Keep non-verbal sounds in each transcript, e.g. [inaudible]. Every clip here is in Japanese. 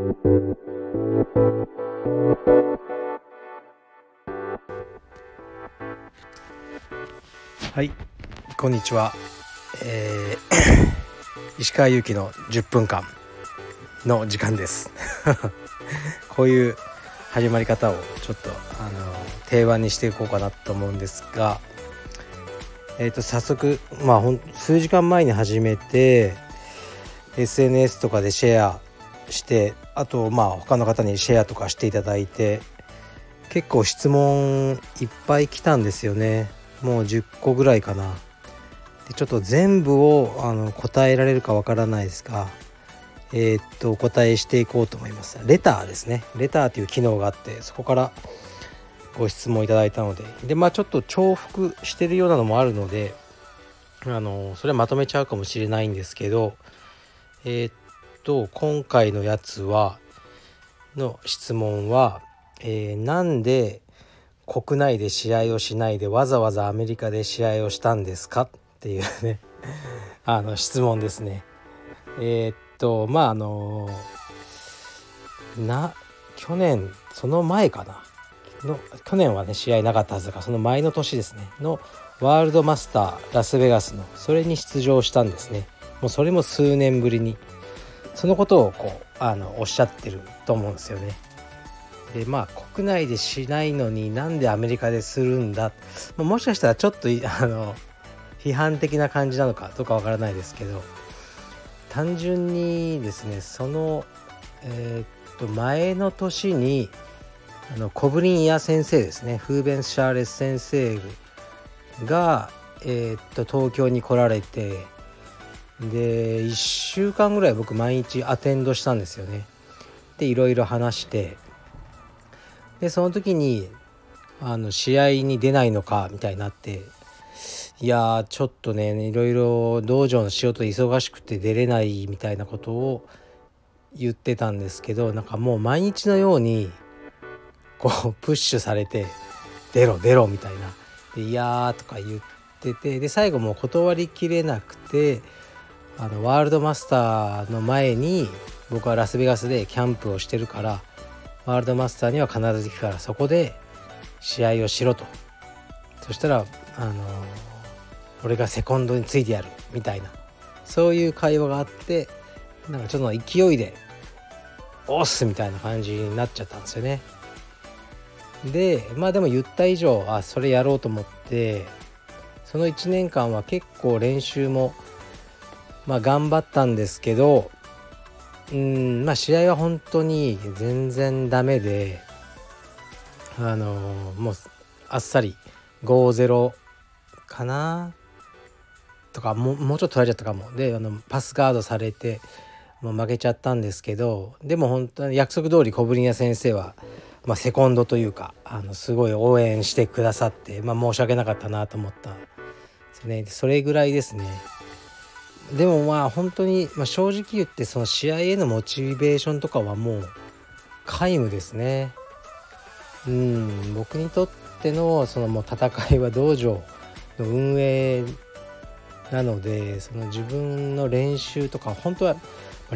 はい。こんにちは、えー、[coughs] 石川祐希の10分間の時間です。[laughs] こういう始まり方をちょっとあの定番にしていこうかなと思うんですがえー、と早速まあほん数時間前に始めて SNS とかでシェアしてあとまあ他の方にシェアとかしていただいて結構質問いっぱい来たんですよね。もう10個ぐらいかな。でちょっと全部をあの答えられるかわからないですがえー、っとお答えしていこうと思います。レターですね。レターという機能があってそこからご質問いただいたので。でまあちょっと重複してるようなのもあるのであのそれはまとめちゃうかもしれないんですけどえー、っと今回のやつはの質問は、えー、なんで国内で試合をしないでわざわざアメリカで試合をしたんですか？っていうね [laughs] あの質問ですね。えー、っとまああのな去年その前かな？の去年はね試合なかったはずだからその前の年ですね。のワールドマスターラスベガスのそれに出場したんですね。もうそれも数年ぶりにそのことをこうあのおっしゃってると思うんですよね。でまあ国内でしないのになんでアメリカでするんだ、まあ、もしかしたらちょっと [laughs] あの批判的な感じなのかどうかわからないですけど単純にですねその、えー、っと前の年にあのコブリン・イヤ先生ですねフーベン・シャーレス先生が、えー、っと東京に来られてで1週間ぐらい僕毎日アテンドしたんですよね。でいろいろ話してでその時にあの試合に出ないのかみたいになっていやちょっとねいろいろ道場の仕事忙しくて出れないみたいなことを言ってたんですけどなんかもう毎日のようにこうプッシュされて「出ろ出ろ」みたいな「でいやー」とか言っててで最後もう断りきれなくてあのワールドマスターの前に僕はラスベガスでキャンプをしてるからワールドマスターには必ず行くからそこで試合をしろとそしたらあの俺がセコンドについてやるみたいなそういう会話があってなんかちょっと勢いで「押す!」みたいな感じになっちゃったんですよね。でまあでも言った以上あそれやろうと思ってその1年間は結構練習もまあ頑張ったんですけどうんまあ試合は本当に全然ダメであのもうあっさり5-0かな？とかももうちょっと取られちゃったかも。であのパスガードされてもう負けちゃったんですけどでも本当に約束通り小ぶりな先生は、まあ、セコンドというかあのすごい応援してくださって、まあ、申し訳なかったなと思ったそれぐらいですね。でもまあ本当に、まあ、正直言ってその試合へのモチベーションとかはもう皆無ですね。うん僕にとってのそのもう戦いは道場の運営なのでその自分の練習とか本当は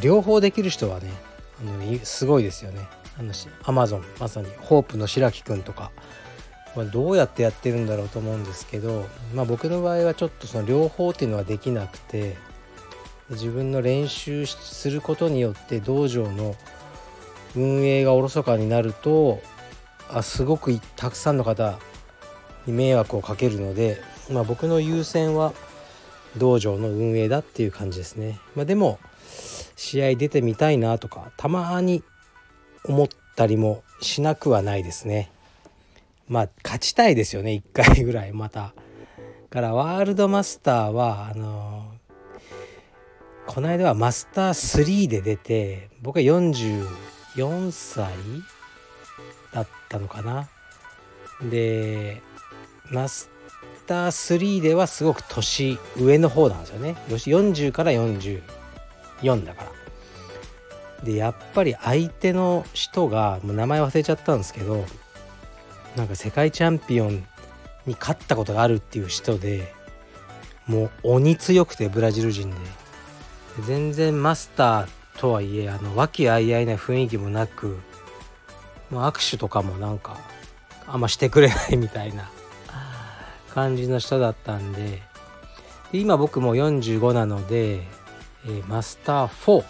両方できる人はねあのすごいですよね。あのアマゾンまさにホープの白木くんとか、まあ、どうやってやってるんだろうと思うんですけど、まあ、僕の場合はちょっとその両方っていうのはできなくて自分の練習することによって道場の運営がおろそかになるとあすごくたくさんの方に迷惑をかけるので、まあ、僕の優先は道場の運営だっていう感じですね。まあ、でも試合出てみたいなとかたまに思ったりもしなくはないですね。まあ勝ちたいですよね1回ぐらいまた。からワールドマスターはあのこの間はマスター3で出て僕は44歳だったのかな。でマスター3ではすごく年上の方なんですよね。40から44だから。でやっぱり相手の人がもう名前忘れちゃったんですけどなんか世界チャンピオンに勝ったことがあるっていう人でもう鬼強くてブラジル人で。全然マスターとはいえあの和気あいあいな雰囲気もなくも握手とかもなんかあんましてくれないみたいな感じの人だったんでで今僕も45なので、えー、マスター4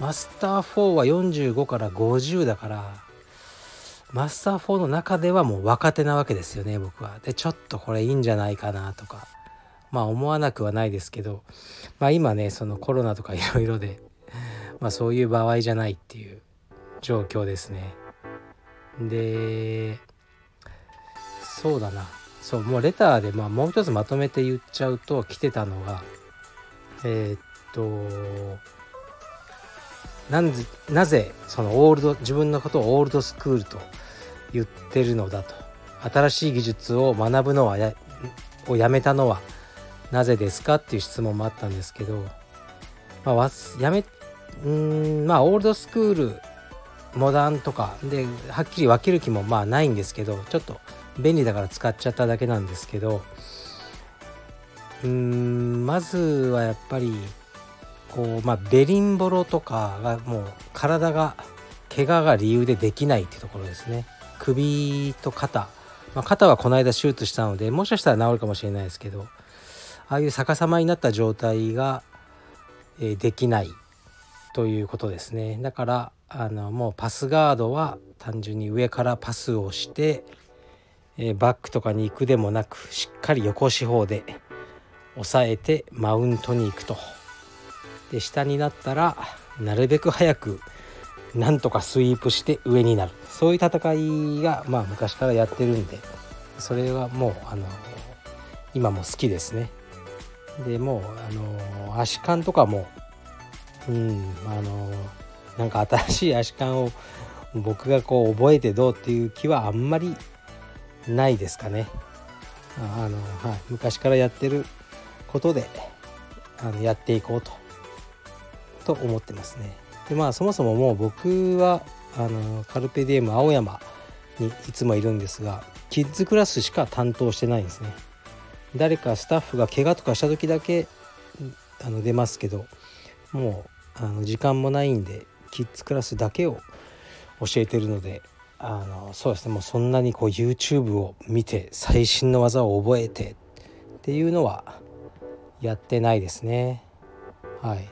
マスター4は45から50だからマスター4の中ではもう若手なわけですよね僕は。でちょっとこれいいんじゃないかなとかまあ思わなくはないですけどまあ今ねそのコロナとかいろいろでまあそういう場合じゃないっていう状況ですね。でそうだなそうもうレターで、まあ、もう一つまとめて言っちゃうと来てたのがえー、っとなんなぜそのオールド自分のことをオールドスクールと言ってるのだと新しい技術を学ぶのはやをやめたのはなぜですか？っていう質問もあったんですけど、まあ、やめうんまあオールドスクールモダンとかではっきり分ける気もまあないんですけどちょっと便利だから使っちゃっただけなんですけどうんまずはやっぱりこうまあベリンボロとかがもう体が怪我が理由でできないっていうところですね。首と肩、まあ、肩はこの間手術したのでもしかしたら治るかもしれないですけどああいう逆さまになった状態が、え、できないということですね。だからあのもうパスガードは単純に上からパスをして、え、バックとかに行くでもなくしっかり横四方で押さえてマウントに行くと。で下になったらなるべく早くなんとかスイープして上になる。そういう戦いがまあ昔からやってるんでそれはもうあの今も好きですね。でもうあの足感とかもうんあのなんか新しい足感を僕がこう覚えてどうっていう気はあんまりないですかね。あの、はい、昔からやってることであのやっていこうとと思ってますね。でまあそもそももう僕はあのカルペディエム青山にいつもいるんですがキッズクラスしか担当してないんですね。誰かスタッフが怪我とかした時だけあの出ますけどもうあの時間もないんでキッズクラスだけを教えてるのであのそうですねもうそんなにこう YouTube を見て最新の技を覚えてっていうのはやってないですね。はい、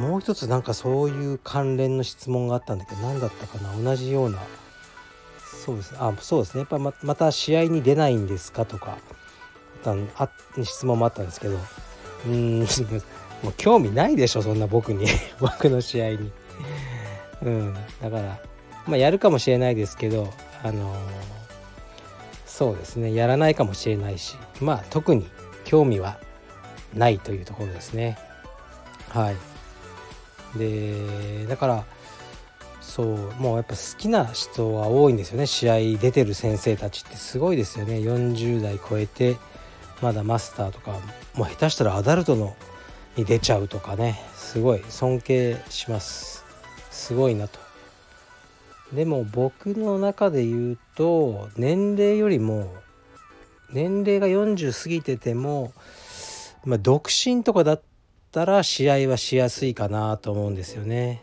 もう一つなんかそういう関連の質問があったんだけど何だったかな？同じようなそうです。ねあそうですね。やっぱままた試合に出ないんですか？とかあ質問もあったんですけど。うん [laughs] もう興味ないでしょそんな僕に。[laughs] 僕の試合に。うん。だからまあやるかもしれないですけどあのー、そうですね。やらないかもしれないしまあ特に興味はないというところですね。はい。でだからそうもうやっぱ好きな人は多いんですよね。試合出てる先生たちってすごいですよね。40代超えてまだマスターとかもう下手したらアダルトのに出ちゃうとかねすごい尊敬します。すごいなと。でも僕の中で言うと年齢よりも年齢が40過ぎてても、まあ、独身とかだったら試合はしやすいかなと思うんですよね。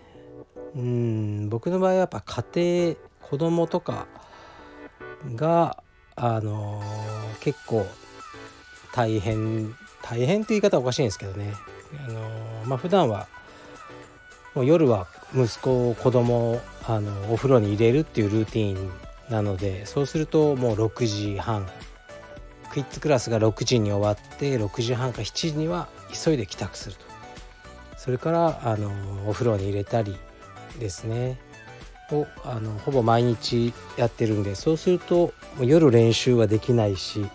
うん僕の場合はやっぱ家庭子供とかがあのー、結構大変大変って言い方はおかしいんですけどね。あのまあ普段はもう夜は息子子供をあのお風呂に入れるっていうルーティンなのでそうするともう6時半クイッズクラスが6時に終わって6時半か7時には急いで帰宅すると。それからあのお風呂に入れたりですね。をあのほぼ毎日やってるんでそうすると夜練習はできないし、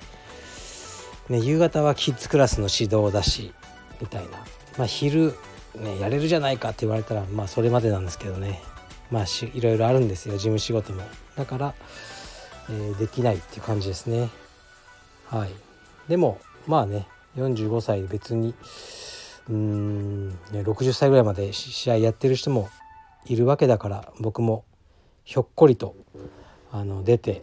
ね、夕方はキッズクラスの指導だしみたいな、まあ、昼、ね、やれるじゃないかって言われたらまあそれまでなんですけどね。まあしいろいろあるんですよ事務仕事も。だから、えー、できないっていう感じですね。はい。でもまあね45歳別にうん、ね、60歳ぐらいまで試合やってる人もいるわけだから僕もひょっこりとあの出て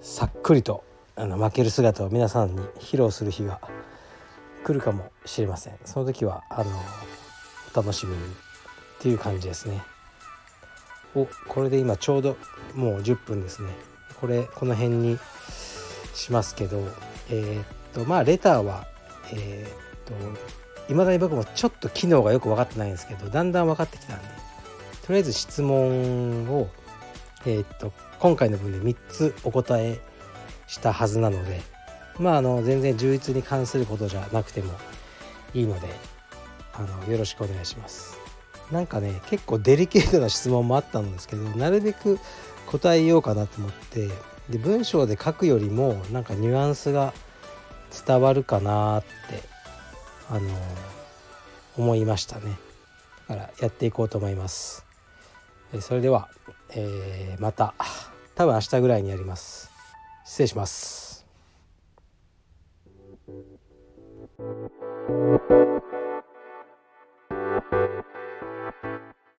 さっくりとあの負ける姿を皆さんに披露する日が来るかもしれません。その時はあのお楽しみにっていう感じですね。おこれで今ちょうどもう10分ですね。これこの辺にしますけどえー、っとまあレターはえー、っといまだに僕もちょっと機能がよく分かってないんですけどだんだん分かってきたんでとりあえず質問をえー、っと今回の分で3つお答えしたはずなのでまああの全然充実に関することじゃなくてもいいのであのよろしくお願いします。なんかね結構デリケートな質問もあったんですけどなるべく答えようかなと思ってで文章で書くよりもなんかニュアンスが伝わるかなってあの思いましたね。だからやっていこうと思います。それでは、えー、また多分明日ぐらいにやります。失礼します